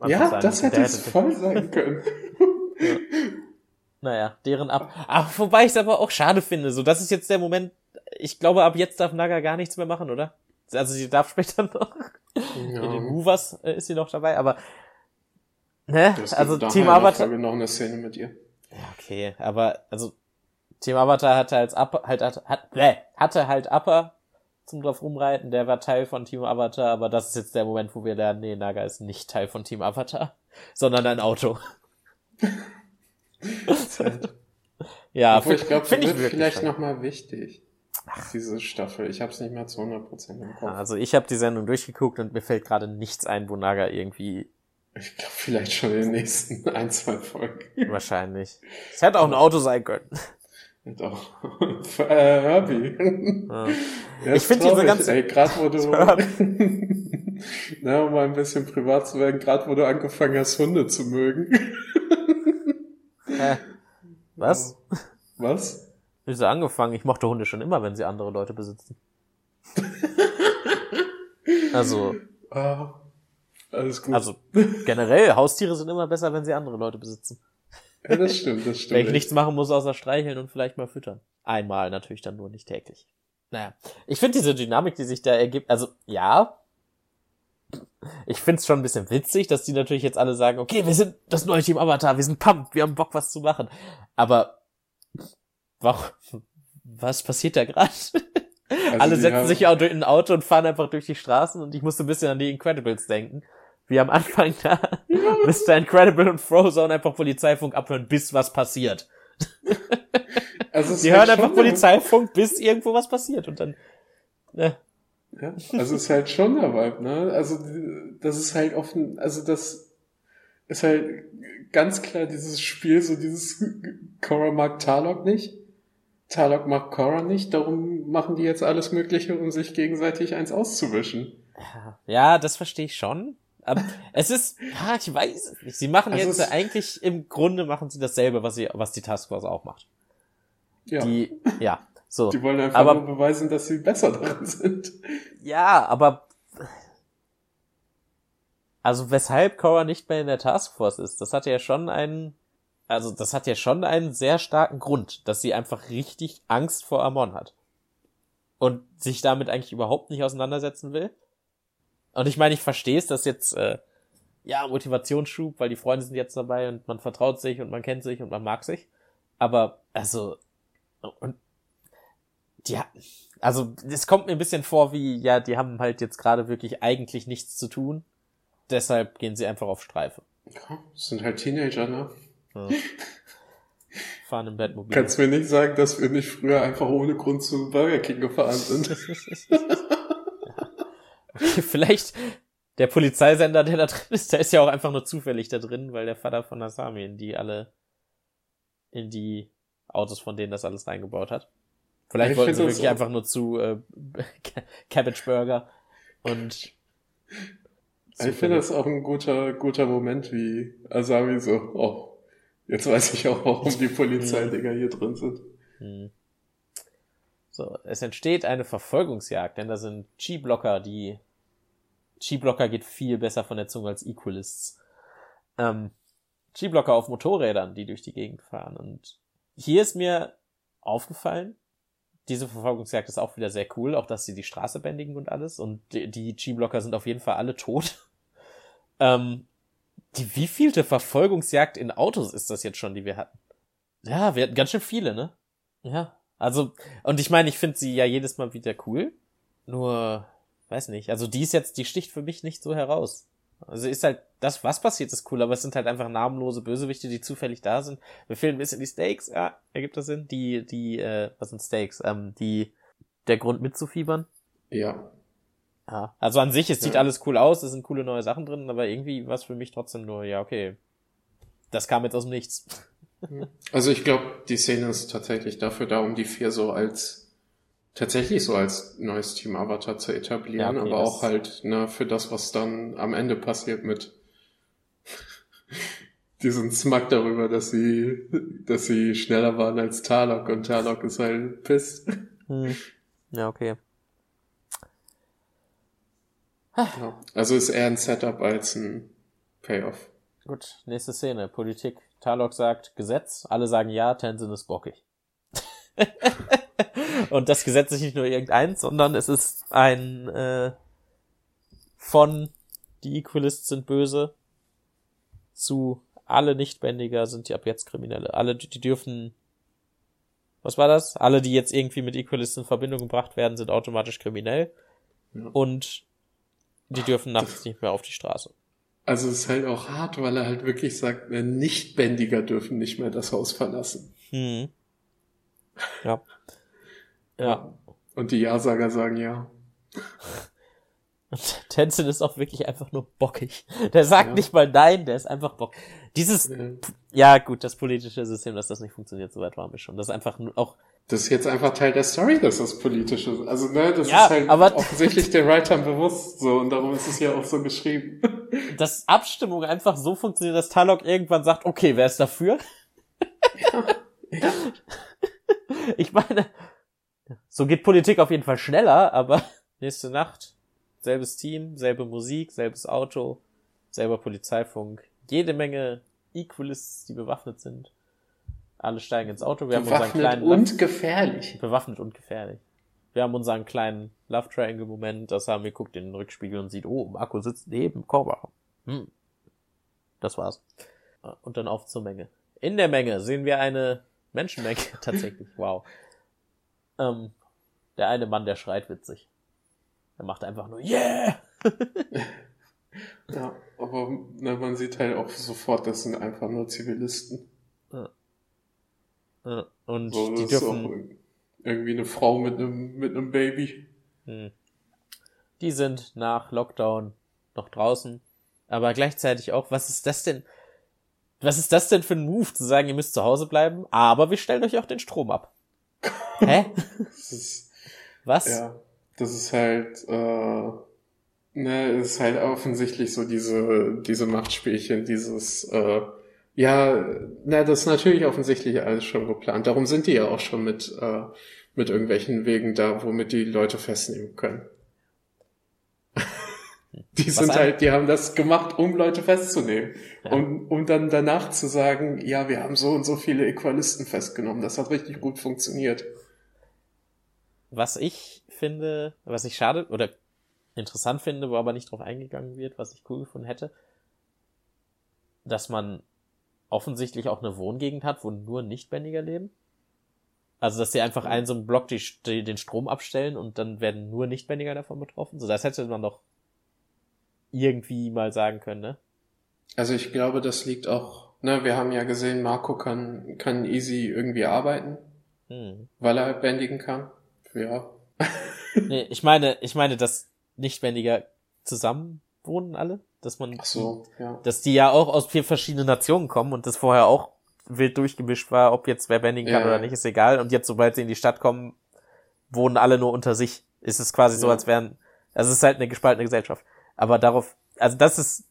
Ja, sein, das hätte es voll sein können. ja. Naja, deren ab. Ach, wobei ich es aber auch schade finde. So, das ist jetzt der Moment. Ich glaube, ab jetzt darf Naga gar nichts mehr machen, oder? Also sie darf später noch. Ja. In den Movers äh, ist sie noch dabei, aber ne? Also Team Avatar. noch eine Szene mit ihr. Ja, okay, aber also Team Avatar hatte als Upper, halt hat, bläh, hatte halt Upper zum drauf rumreiten, der war Teil von Team Avatar, aber das ist jetzt der Moment, wo wir lernen, nee, Naga ist nicht Teil von Team Avatar, sondern ein Auto. ja, Obwohl, ich glaube, find ich vielleicht nochmal wichtig. Ach. Diese Staffel, ich habe es nicht mehr zu 100% im Kopf. Also ich habe die Sendung durchgeguckt und mir fällt gerade nichts ein, wo Naga irgendwie ich glaube, vielleicht schon in den nächsten ein, zwei Folgen. Wahrscheinlich. Es hätte auch ein Auto sein können. Hätte auch. äh, Herbie. Ja. Ja, ich finde diese ganze. Ey, gerade wo du. Na, um mal ein bisschen privat zu werden, gerade wo du angefangen hast, Hunde zu mögen. Hä? Was? Was? Wieso angefangen? Ich mochte Hunde schon immer, wenn sie andere Leute besitzen. also. Ah. Alles gut. Also generell, Haustiere sind immer besser, wenn sie andere Leute besitzen. Ja, das stimmt, das stimmt. wenn ich nichts machen muss, außer streicheln und vielleicht mal füttern. Einmal natürlich dann nur, nicht täglich. Naja, ich finde diese Dynamik, die sich da ergibt, also ja, ich find's schon ein bisschen witzig, dass die natürlich jetzt alle sagen, okay, wir sind das neue Team Avatar, wir sind pumped, wir haben Bock, was zu machen. Aber warum, was passiert da gerade? Also alle setzen sich auch durch ein Auto und fahren einfach durch die Straßen und ich musste ein bisschen an die Incredibles denken wie am Anfang da Mr. Incredible und Frozone einfach Polizeifunk abhören, bis was passiert. Also Die halt hören einfach Polizeifunk, bis irgendwo was passiert und dann. Ne. Ja, also ist halt schon der Vibe, ne? Also das ist halt offen, also das ist halt ganz klar dieses Spiel, so dieses Cora mag Tarlok nicht. Tarlok mag Cora nicht, darum machen die jetzt alles Mögliche, um sich gegenseitig eins auszuwischen. Ja, das verstehe ich schon. Aber es ist, ja, ich weiß nicht. Sie machen also jetzt eigentlich im Grunde machen sie dasselbe, was sie, was die Taskforce auch macht. Ja. Die, ja, so. Die wollen einfach aber, nur beweisen, dass sie besser dran sind. Ja, aber also weshalb Cora nicht mehr in der Taskforce ist, das hat ja schon einen, also das hat ja schon einen sehr starken Grund, dass sie einfach richtig Angst vor Amon hat. Und sich damit eigentlich überhaupt nicht auseinandersetzen will. Und ich meine, ich verstehe es, dass jetzt, äh, ja, Motivationsschub, weil die Freunde sind jetzt dabei und man vertraut sich und man kennt sich und man mag sich. Aber, also, und, die, also, es kommt mir ein bisschen vor wie, ja, die haben halt jetzt gerade wirklich eigentlich nichts zu tun. Deshalb gehen sie einfach auf Streife. Ja, sind halt Teenager, ne? Ja. Fahren im Bettmobil. Kannst mir nicht sagen, dass wir nicht früher einfach ohne Grund zu Burger King gefahren sind. vielleicht der Polizeisender, der da drin ist, der ist ja auch einfach nur zufällig da drin, weil der Vater von Asami in die alle, in die Autos von denen das alles reingebaut hat. Vielleicht wollten sie wirklich einfach nur zu äh, Cabbage Burger und ich finde das auch ein guter, guter Moment, wie Asami so, oh, jetzt weiß ich auch, warum die Polizeidinger hier drin sind. Hm. So, es entsteht eine Verfolgungsjagd, denn da sind G-Blocker, die G-Blocker geht viel besser von der Zunge als Equalists. Ähm, G-Blocker auf Motorrädern, die durch die Gegend fahren. Und hier ist mir aufgefallen, diese Verfolgungsjagd ist auch wieder sehr cool, auch dass sie die Straße bändigen und alles. Und die, G-Blocker sind auf jeden Fall alle tot. Ähm, die wievielte Verfolgungsjagd in Autos ist das jetzt schon, die wir hatten? Ja, wir hatten ganz schön viele, ne? Ja. Also, und ich meine, ich finde sie ja jedes Mal wieder cool. Nur, weiß nicht. Also die ist jetzt, die sticht für mich nicht so heraus. Also ist halt, das, was passiert, ist cool, aber es sind halt einfach namenlose Bösewichte, die zufällig da sind. Mir fehlen ein bisschen die Stakes, ja, ergibt das Sinn? Die, die, äh, was sind Stakes? Ähm, die, der Grund mitzufiebern? Ja. Ja, also an sich, es sieht ja. alles cool aus, es sind coole neue Sachen drin, aber irgendwie war es für mich trotzdem nur, ja, okay. Das kam jetzt aus dem Nichts. Also ich glaube, die Szene ist tatsächlich dafür da, um die vier so als tatsächlich so als neues Team Avatar zu etablieren, ja, okay, aber auch halt ne, für das, was dann am Ende passiert mit diesen Smack darüber, dass sie, dass sie schneller waren als Tarlok und Tarlok ist halt piss. Hm. Ja, okay. Ja. Also ist eher ein Setup als ein Payoff. Gut, nächste Szene, Politik. Tarlok sagt Gesetz, alle sagen ja, Tenzin ist bockig. Und das Gesetz ist nicht nur irgendeins, sondern es ist ein äh, von die Equalists sind böse zu alle Nichtbändiger sind die ab jetzt Kriminelle. Alle, die dürfen was war das? Alle, die jetzt irgendwie mit Equalists in Verbindung gebracht werden, sind automatisch kriminell. Ja. Und die dürfen nachts nicht mehr auf die Straße. Also es ist halt auch hart, weil er halt wirklich sagt, Nichtbändiger dürfen nicht mehr das Haus verlassen. Hm. Ja. Ja. Und die Ja-Sager sagen ja. Und Tenzin ist auch wirklich einfach nur bockig. Der sagt ja. nicht mal nein, der ist einfach bock. Dieses, ja. ja. gut, das politische System, dass das nicht funktioniert, soweit waren wir schon. Das ist einfach auch. Das ist jetzt einfach Teil der Story, dass das politische, also ne, das ja, ist halt aber offensichtlich den Writern bewusst so und darum ist es ja auch so geschrieben. Dass Abstimmung einfach so funktioniert, dass Talok irgendwann sagt, okay, wer ist dafür? Ja. Ich meine, so geht Politik auf jeden Fall schneller, aber nächste Nacht, selbes Team, selbe Musik, selbes Auto, selber Polizeifunk, jede Menge Equalists, die bewaffnet sind. Alle steigen ins Auto. Wir bewaffnet haben unseren kleinen und Love gefährlich. Bewaffnet und gefährlich. Wir haben unseren kleinen Love Triangle Moment. Das haben wir guckt in den Rückspiegel und sieht, oh, Marco sitzt neben Cobra. Hm. Das war's. Und dann auf zur Menge. In der Menge sehen wir eine Menschenmenge tatsächlich. Wow. Ähm, der eine Mann, der schreit witzig. Er macht einfach nur Yeah! ja, aber na, man sieht halt auch sofort, das sind einfach nur Zivilisten. Ja. ja. Und so, die dürfen irgendwie eine Frau mit einem mit einem Baby. Hm. Die sind nach Lockdown noch draußen, aber gleichzeitig auch, was ist das denn? Was ist das denn für ein Move, zu sagen, ihr müsst zu Hause bleiben, aber wir stellen euch auch den Strom ab? Hä? ist, Was? Ja, das ist halt, äh, ne, ist halt offensichtlich so diese, diese Machtspielchen, dieses, äh, ja, na, das ist natürlich offensichtlich alles schon geplant. Darum sind die ja auch schon mit, äh, mit irgendwelchen Wegen da, womit die Leute festnehmen können. Die sind halt, die haben das gemacht, um Leute festzunehmen. Ja. Um, um dann danach zu sagen, ja, wir haben so und so viele Equalisten festgenommen. Das hat richtig gut funktioniert. Was ich finde, was ich schade oder interessant finde, wo aber nicht drauf eingegangen wird, was ich cool gefunden hätte, dass man offensichtlich auch eine Wohngegend hat, wo nur Nichtbändiger leben. Also, dass sie einfach einen so einen Block die, die, den Strom abstellen und dann werden nur Nichtbändiger davon betroffen. So, das hätte man doch irgendwie mal sagen können, ne? Also ich glaube, das liegt auch, ne, wir haben ja gesehen, Marco kann, kann easy irgendwie arbeiten, hm. weil er bändigen kann. Ja. nee, ich meine, ich meine, dass Nichtbändiger zusammen wohnen alle, dass man, so, ja. dass die ja auch aus vier verschiedenen Nationen kommen und das vorher auch wild durchgemischt war, ob jetzt wer bändigen kann ja, oder nicht, ist egal. Und jetzt, sobald sie in die Stadt kommen, wohnen alle nur unter sich. Ist es quasi ja. so, als wären, also es ist halt eine gespaltene Gesellschaft. Aber darauf, also das ist,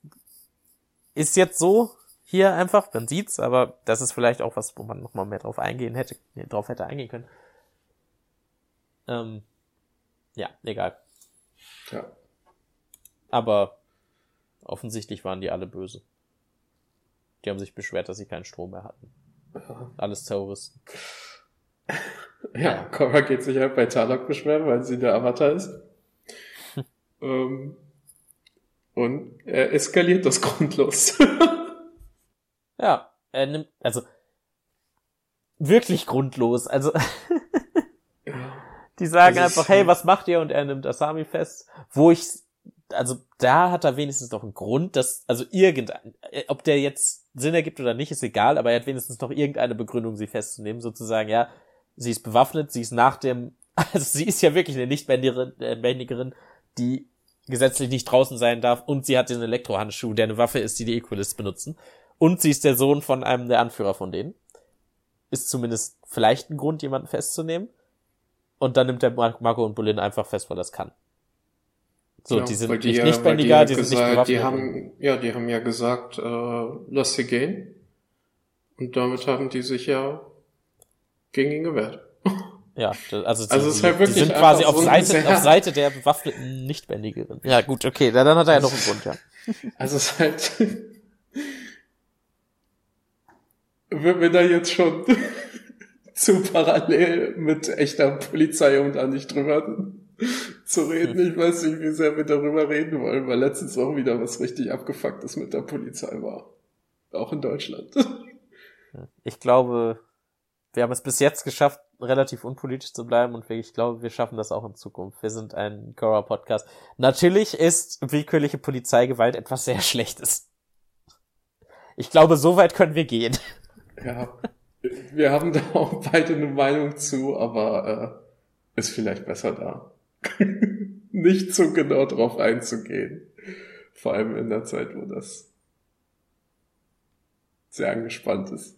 ist jetzt so hier einfach, man sieht's, aber das ist vielleicht auch was, wo man nochmal mehr drauf eingehen hätte, drauf hätte eingehen können. Ähm, ja, egal. Ja. Aber offensichtlich waren die alle böse. Die haben sich beschwert, dass sie keinen Strom mehr hatten. Ja. Alles Terroristen. Ja, Cora geht sich halt bei Talok beschweren, weil sie der Avatar ist. ähm, und er eskaliert das grundlos. ja, er nimmt, also wirklich grundlos. Also die sagen einfach, hey, was macht ihr? Und er nimmt Asami fest. Wo ich, also da hat er wenigstens noch einen Grund, dass, also irgendein, ob der jetzt Sinn ergibt oder nicht, ist egal, aber er hat wenigstens noch irgendeine Begründung, sie festzunehmen, sozusagen, ja, sie ist bewaffnet, sie ist nach dem, also sie ist ja wirklich eine Nichtbändigerin, äh, die gesetzlich nicht draußen sein darf und sie hat den Elektrohandschuh, der eine Waffe ist, die die Equalists benutzen. Und sie ist der Sohn von einem der Anführer von denen. Ist zumindest vielleicht ein Grund, jemanden festzunehmen. Und dann nimmt der Marco und Bolin einfach fest, weil das kann. So, ja, die sind die, nicht nichtbändiger, die, die sind gesagt, nicht bewaffnet. Die haben, ja, die haben ja gesagt, äh, lass sie gehen. Und damit haben die sich ja gegen ihn gewehrt. Ja, also, also die, halt die sind quasi auf, so Seite, auf Seite der bewaffneten Nichtbändigerin. Ja, gut, okay, dann, dann hat er ja noch einen Grund, ja. Also es ist halt, wenn da jetzt schon zu parallel mit echter Polizei und da nicht drüber zu reden. Ich weiß nicht, wie sehr wir darüber reden wollen, weil letztens auch wieder was richtig abgefucktes mit der Polizei war. Auch in Deutschland. Ich glaube, wir haben es bis jetzt geschafft, relativ unpolitisch zu bleiben und ich glaube, wir schaffen das auch in Zukunft. Wir sind ein Cora-Podcast. Natürlich ist willkürliche Polizeigewalt etwas sehr Schlechtes. Ich glaube, so weit können wir gehen. Ja, wir haben da auch beide eine Meinung zu, aber äh, ist vielleicht besser da. Nicht so genau drauf einzugehen. Vor allem in der Zeit, wo das sehr angespannt ist.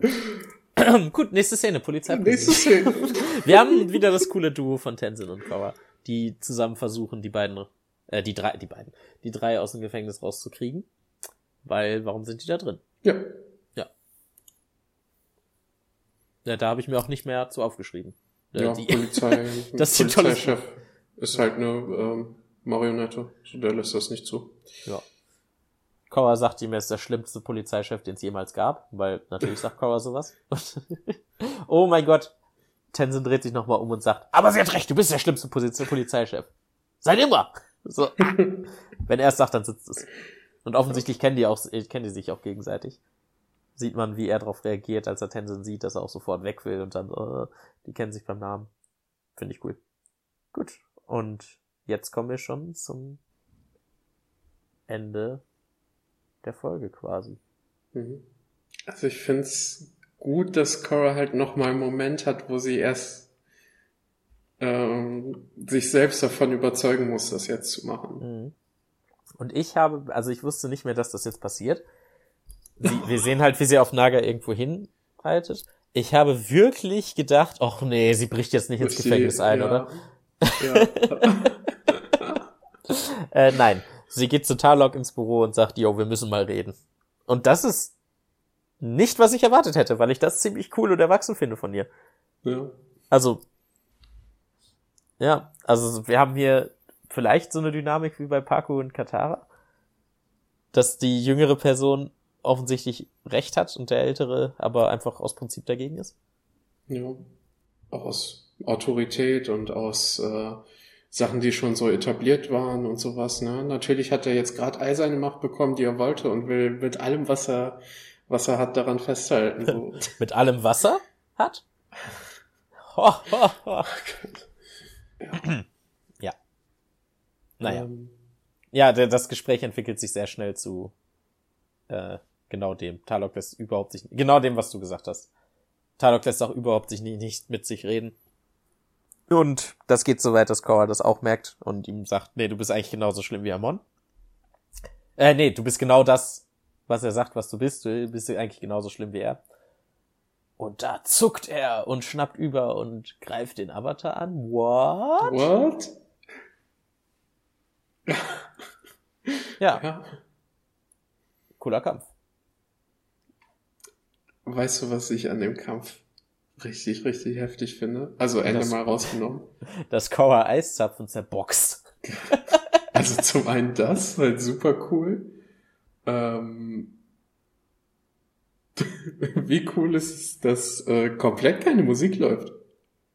Gut, nächste Szene, Polizei. Nächste Szene. Wir haben wieder das coole Duo von Tenzin und Korra, die zusammen versuchen, die beiden, äh, die drei, die beiden, die drei aus dem Gefängnis rauszukriegen. Weil, warum sind die da drin? Ja. Ja. Da habe ich mir auch nicht mehr zu aufgeschrieben. Äh, ja, die, Polizei, das Polizeichef ist halt eine ähm, Marionette, so der lässt das nicht zu. Ja. Cora sagt ihm, er ist der schlimmste Polizeichef, den es jemals gab, weil natürlich sagt Cora sowas. oh mein Gott. Tenzin dreht sich nochmal um und sagt, aber sie hat recht, du bist der schlimmste Polizeichef. Seid immer! So. Wenn er es sagt, dann sitzt es. Und offensichtlich kennen die auch, kennen die sich auch gegenseitig. Sieht man, wie er darauf reagiert, als er Tenzin sieht, dass er auch sofort weg will und dann, uh, die kennen sich beim Namen. Finde ich cool. Gut. Und jetzt kommen wir schon zum Ende der Folge quasi. Mhm. Also ich finde es gut, dass Cora halt nochmal einen Moment hat, wo sie erst ähm, sich selbst davon überzeugen muss, das jetzt zu machen. Mhm. Und ich habe, also ich wusste nicht mehr, dass das jetzt passiert. Sie, wir sehen halt, wie sie auf Naga irgendwo hinreitet. Ich habe wirklich gedacht, ach nee, sie bricht jetzt nicht ins Gefängnis ein, ja. oder? Ja. äh, nein, Sie geht zu Tarlok ins Büro und sagt, yo, wir müssen mal reden. Und das ist nicht, was ich erwartet hätte, weil ich das ziemlich cool und erwachsen finde von ihr. Ja. Also, ja, also wir haben hier vielleicht so eine Dynamik wie bei Paku und Katara? Dass die jüngere Person offensichtlich recht hat und der ältere aber einfach aus Prinzip dagegen ist? Ja. Auch aus Autorität und aus äh, Sachen, die schon so etabliert waren und sowas. Ne? Natürlich hat er jetzt gerade all seine Macht bekommen, die er wollte und will mit allem, was er, was er hat, daran festhalten. So. mit allem, was er hat? Ho, ho, ho. ja. ja. Naja. Ähm. Ja, das Gespräch entwickelt sich sehr schnell zu äh, genau dem. Talok lässt überhaupt sich, genau dem, was du gesagt hast. Talok lässt auch überhaupt sich nie, nicht mit sich reden. Und das geht so weit, dass Korra das auch merkt und ihm sagt, nee, du bist eigentlich genauso schlimm wie Amon. Äh, nee, du bist genau das, was er sagt, was du bist. Du bist eigentlich genauso schlimm wie er. Und da zuckt er und schnappt über und greift den Avatar an. What? What? ja. ja. Cooler Kampf. Weißt du, was ich an dem Kampf richtig, richtig heftig finde? Also Ende mal rausgenommen. Das Kauer Eiszapfen zerboxt. also zum einen das, halt super cool. Ähm, wie cool ist es, dass äh, komplett keine Musik läuft?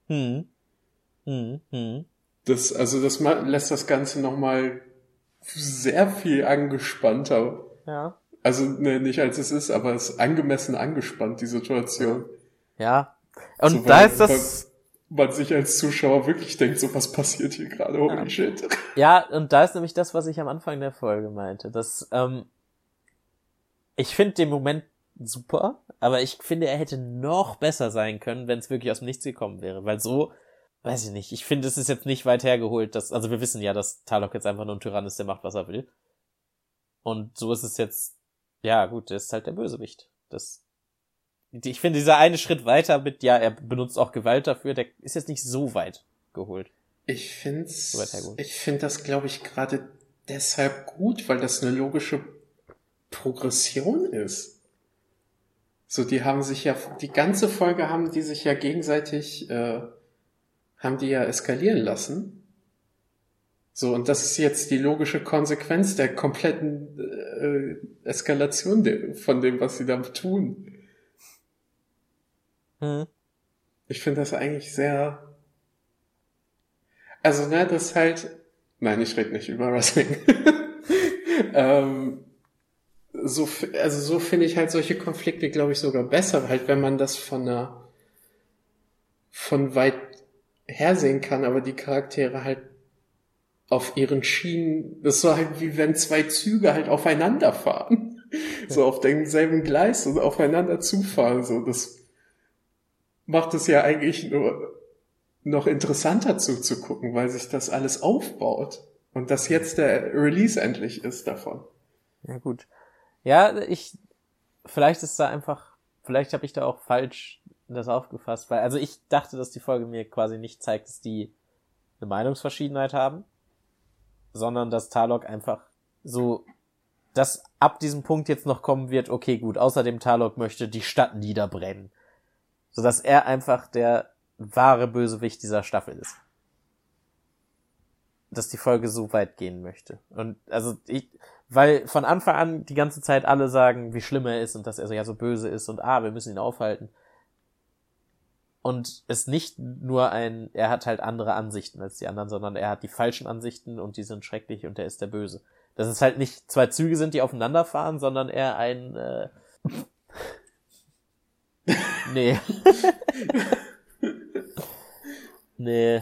Hm. Hm, hm. Das, also das lässt das Ganze nochmal sehr viel angespannter. Ja. Also ne, nicht als es ist, aber es ist angemessen angespannt, die Situation. Ja. Und so, da weil, ist das. Man sich als Zuschauer wirklich denkt, so was passiert hier gerade, holy ja. shit. Ja, und da ist nämlich das, was ich am Anfang der Folge meinte. Dass, ähm, ich finde den Moment super, aber ich finde, er hätte noch besser sein können, wenn es wirklich aus dem Nichts gekommen wäre. Weil so, weiß ich nicht, ich finde, es ist jetzt nicht weit hergeholt, dass, also wir wissen ja, dass Talok jetzt einfach nur ein Tyrann ist, der macht, was er will. Und so ist es jetzt, ja gut, der ist halt der Bösewicht. Das, ich finde, dieser eine Schritt weiter mit, ja, er benutzt auch Gewalt dafür, der ist jetzt nicht so weit geholt. Ich finde so ich finde das, glaube ich, gerade deshalb gut, weil das eine logische Progression ist. So, die haben sich ja, die ganze Folge haben die sich ja gegenseitig, äh, haben die ja eskalieren lassen. So, und das ist jetzt die logische Konsequenz der kompletten äh, Eskalation de von dem, was sie da tun. Hm. Ich finde das eigentlich sehr. Also, ne, das halt. Nein, ich rede nicht über Wrestling. ähm, so, also so finde ich halt solche Konflikte, glaube ich, sogar besser, halt, wenn man das von einer, von weit her sehen kann, aber die Charaktere halt auf ihren Schienen, das ist so halt wie wenn zwei Züge halt aufeinander fahren. so auf demselben Gleis und aufeinander zufahren, so, das macht es ja eigentlich nur noch interessanter zuzugucken, weil sich das alles aufbaut und das jetzt der Release endlich ist davon. Ja, gut. Ja, ich, vielleicht ist da einfach, vielleicht habe ich da auch falsch das aufgefasst, weil, also ich dachte, dass die Folge mir quasi nicht zeigt, dass die eine Meinungsverschiedenheit haben, sondern dass Talok einfach so, dass ab diesem Punkt jetzt noch kommen wird, okay, gut, außerdem Talok möchte die Stadt niederbrennen. Sodass er einfach der wahre Bösewicht dieser Staffel ist. Dass die Folge so weit gehen möchte. Und also ich, weil von Anfang an die ganze Zeit alle sagen, wie schlimm er ist und dass er so ja so böse ist und ah, wir müssen ihn aufhalten. Und es nicht nur ein, er hat halt andere Ansichten als die anderen, sondern er hat die falschen Ansichten und die sind schrecklich und er ist der Böse. Dass es halt nicht zwei Züge sind, die aufeinander fahren, sondern er ein äh Nee. nee.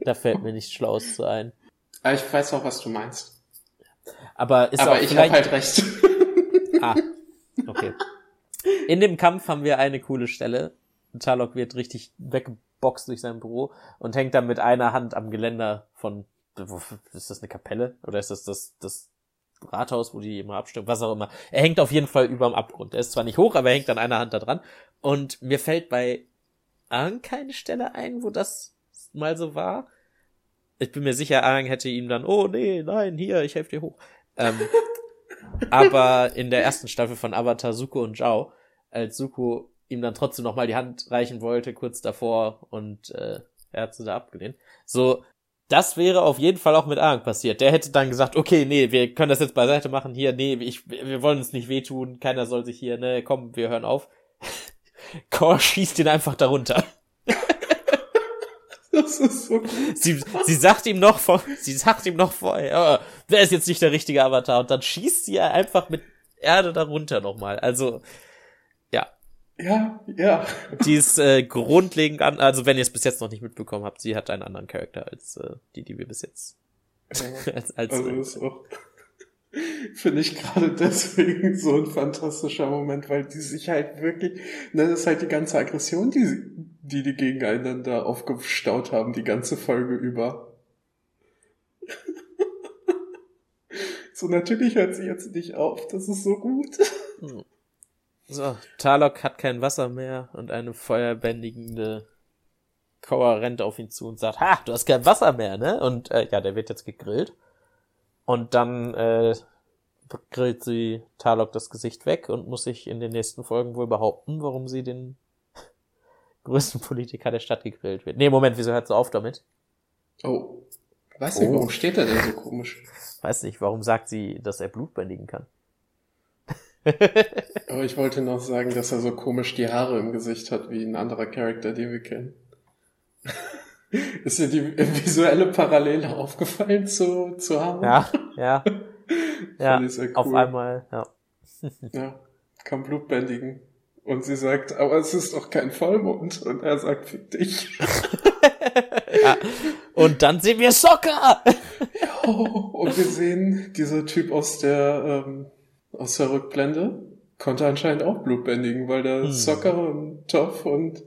da fällt mir nichts Schlaues zu ein. Aber ich weiß auch, was du meinst. Aber ist Aber auch ich habe halt recht. ah, okay. In dem Kampf haben wir eine coole Stelle. Tarlok wird richtig weggeboxt durch sein Büro und hängt dann mit einer Hand am Geländer von, ist das eine Kapelle? Oder ist das das, das Rathaus, wo die immer abstimmen? Was auch immer. Er hängt auf jeden Fall überm Abgrund. Er ist zwar nicht hoch, aber er hängt an einer Hand da dran. Und mir fällt bei Arn keine Stelle ein, wo das mal so war ich bin mir sicher, Aang hätte ihm dann, oh nee, nein, hier, ich helfe dir hoch. Ähm, aber in der ersten Staffel von Avatar Suko und Zhao, als Suko ihm dann trotzdem nochmal die Hand reichen wollte, kurz davor, und äh, er hat sie da abgelehnt. So, das wäre auf jeden Fall auch mit Aang passiert. Der hätte dann gesagt, okay, nee, wir können das jetzt beiseite machen, hier, nee, ich, wir wollen uns nicht wehtun, keiner soll sich hier, ne, komm, wir hören auf. Core schießt ihn einfach darunter. Das ist so gut. Sie, sie sagt ihm noch vor, sie sagt ihm noch vorher, oh, wer ist jetzt nicht der richtige Avatar? Und dann schießt sie einfach mit Erde darunter nochmal. Also, ja. Ja, ja. Die ist äh, grundlegend an, also wenn ihr es bis jetzt noch nicht mitbekommen habt, sie hat einen anderen Charakter als äh, die, die wir bis jetzt als, als Also finde ich gerade deswegen so ein fantastischer Moment, weil die sich halt wirklich, ne, das ist halt die ganze Aggression, die, die die gegeneinander aufgestaut haben, die ganze Folge über. So, natürlich hört sie jetzt nicht auf, das ist so gut. So, Talok hat kein Wasser mehr und eine feuerbändigende Koa rennt auf ihn zu und sagt, ha, du hast kein Wasser mehr, ne? Und äh, ja, der wird jetzt gegrillt. Und dann äh, grillt sie Talok das Gesicht weg und muss sich in den nächsten Folgen wohl behaupten, warum sie den größten Politiker der Stadt gegrillt wird. Nee, Moment, wieso hört sie auf damit? Oh. Weiß nicht, Oh. warum steht er denn so komisch? Weiß nicht, warum sagt sie, dass er Blut bändigen kann? Aber ich wollte noch sagen, dass er so komisch die Haare im Gesicht hat, wie ein anderer Charakter, den wir kennen. Ist dir die visuelle Parallele aufgefallen zu, zu Haare? Ja, ja, ja, sehr auf cool. einmal, ja. Ja, kann Blut bändigen. Und sie sagt, aber es ist doch kein Vollmond. Und er sagt, fick dich. ja. Und dann sehen wir Soccer! Und wir sehen, dieser Typ aus der, ähm, aus der Rückblende konnte anscheinend auch Blut bändigen, weil der Hm. Soccer und Toff und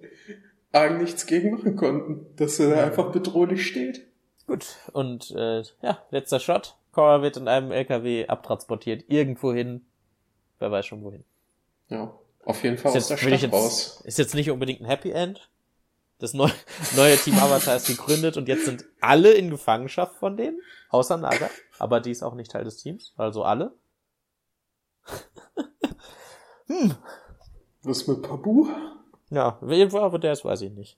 Argen nichts gegen machen konnten. Dass er da einfach bedrohlich steht. Gut, und äh, ja, letzter Shot. Cora wird in einem LKW abtransportiert, irgendwo hin. Wer weiß schon wohin. Ja, auf jeden Fall Ist aus der jetzt, ich Stadt raus. ist jetzt nicht unbedingt ein Happy End. Das neue, neue Team Avatar ist gegründet und jetzt sind alle in Gefangenschaft von denen, außer Naga. Aber die ist auch nicht Teil des Teams, also alle. hm, Was mit Pabu? Ja, wer wo der ist, weiß ich nicht.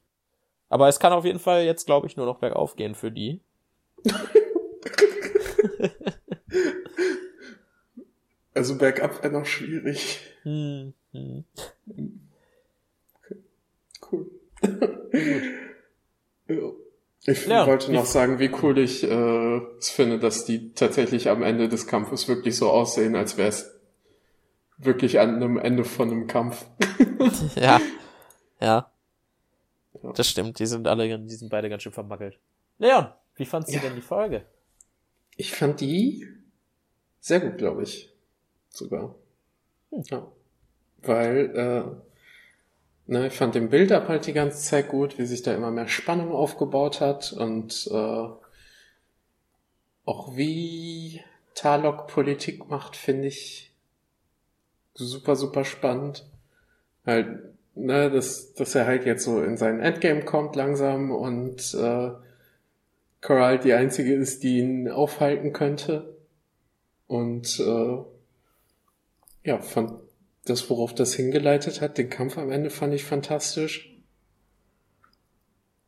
Aber es kann auf jeden Fall jetzt, glaube ich, nur noch bergauf gehen für die. Also bergab wäre noch schwierig. Hm, hm. Cool. ja. Ich Ja, wollte noch sagen, wie cool ich äh, es finde, dass die tatsächlich am Ende des Kampfes wirklich so aussehen, als wäre es wirklich an einem Ende von einem Kampf. Ja. Ja. Ja. Das stimmt, die sind alle, die sind beide ganz schön vermackelt. Leon, wie fandst du Ja. denn die Folge? Ich fand die sehr gut, glaube ich. Sogar. Hm. Ja. Weil, äh, ne, ich fand den Build-up halt die ganze Zeit gut, wie sich da immer mehr Spannung aufgebaut hat und äh, auch wie Talok Politik macht, finde ich super, super spannend. Halt, ne, dass, dass er halt jetzt so in sein Endgame kommt langsam und äh, Coral die einzige ist, die ihn aufhalten könnte. Und äh, ja, fand das, worauf das hingeleitet hat, den Kampf am Ende fand ich fantastisch.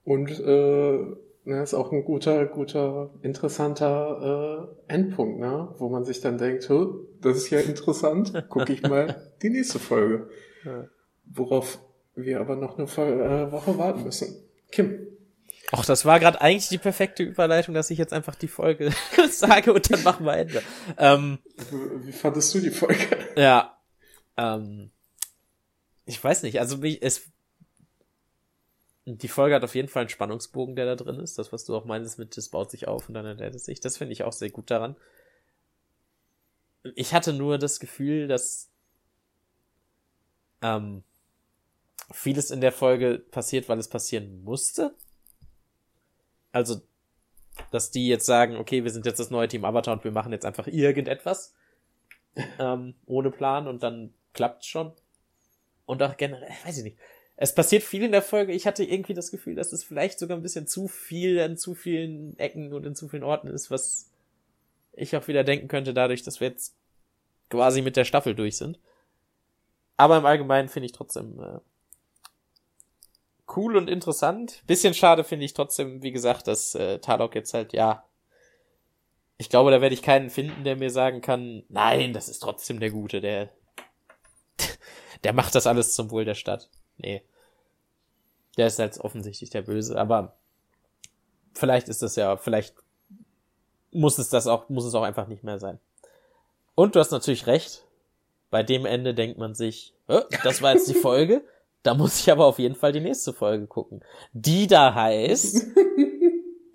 Und äh, ne, ist auch ein guter, guter, interessanter äh, Endpunkt, ne? wo man sich dann denkt, "Hö, das ist ja interessant, gucke ich mal die nächste Folge. Ja. Worauf wir aber noch eine äh, Woche warten müssen. Kim, Ach, das war gerade eigentlich die perfekte Überleitung, dass ich jetzt einfach die Folge sage und dann machen wir Ende. Ähm, wie fandest du die Folge? ja. Ähm, ich weiß nicht, also mich, es die Folge hat auf jeden Fall einen Spannungsbogen, der da drin ist. Das, was du auch meinst mit, das baut sich auf und dann entlädt es sich. Das finde ich auch sehr gut daran. Ich hatte nur das Gefühl, dass ähm, vieles in der Folge passiert, weil es passieren musste. Also, dass die jetzt sagen, okay, wir sind jetzt das neue Team Avatar und wir machen jetzt einfach irgendetwas ähm, ohne Plan und dann klappt's schon. Und auch generell, weiß ich nicht. Es passiert viel in der Folge. Ich hatte irgendwie das Gefühl, dass es vielleicht sogar ein bisschen zu viel an zu vielen Ecken und in zu vielen Orten ist, was ich auch wieder denken könnte, dadurch, dass wir jetzt quasi mit der Staffel durch sind. Aber im Allgemeinen finde ich trotzdem äh, cool und interessant. Bisschen schade finde ich trotzdem, wie gesagt, dass äh, Talok jetzt halt, ja. Ich glaube, da werde ich keinen finden, der mir sagen kann, nein, das ist trotzdem der Gute, der, der macht das alles zum Wohl der Stadt. Nee. Der ist halt offensichtlich der Böse, aber vielleicht ist das ja, vielleicht muss es das auch, muss es auch einfach nicht mehr sein. Und du hast natürlich recht. Bei dem Ende denkt man sich, oh, das war jetzt die Folge. Da muss ich aber auf jeden Fall die nächste Folge gucken. Die da heißt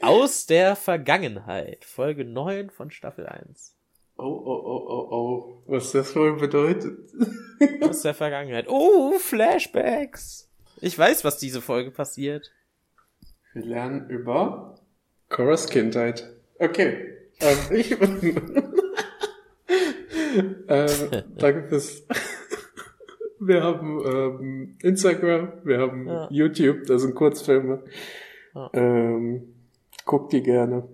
Aus der Vergangenheit. Folge 9 von Staffel 1. Oh, oh, oh, oh, oh. Was das wohl bedeutet? Aus der Vergangenheit. Oh, Flashbacks. Ich weiß, was diese Folge passiert. Wir lernen über Coras Kindheit. Okay. Ähm, ich ähm, danke fürs. Wir haben ähm, Instagram, wir haben ja. YouTube, da sind Kurzfilme. Ja. Ähm, guckt die gerne.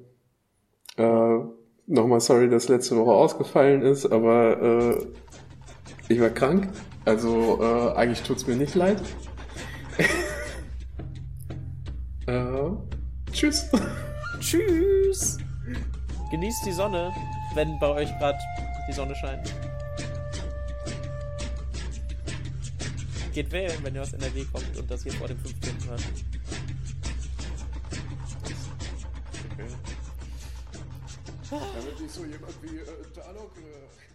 Äh, Nochmal sorry, dass letzte Woche ausgefallen ist, aber äh, ich war krank. Also äh, eigentlich tut's mir nicht leid. äh, tschüss. Tschüss. Genießt die Sonne, wenn bei euch gerade die Sonne scheint. Geht wählen, wenn ihr aus NRW kommt und das hier vor dem 15. hört. Okay. Damit nicht so jemand wie äh, Dalok, äh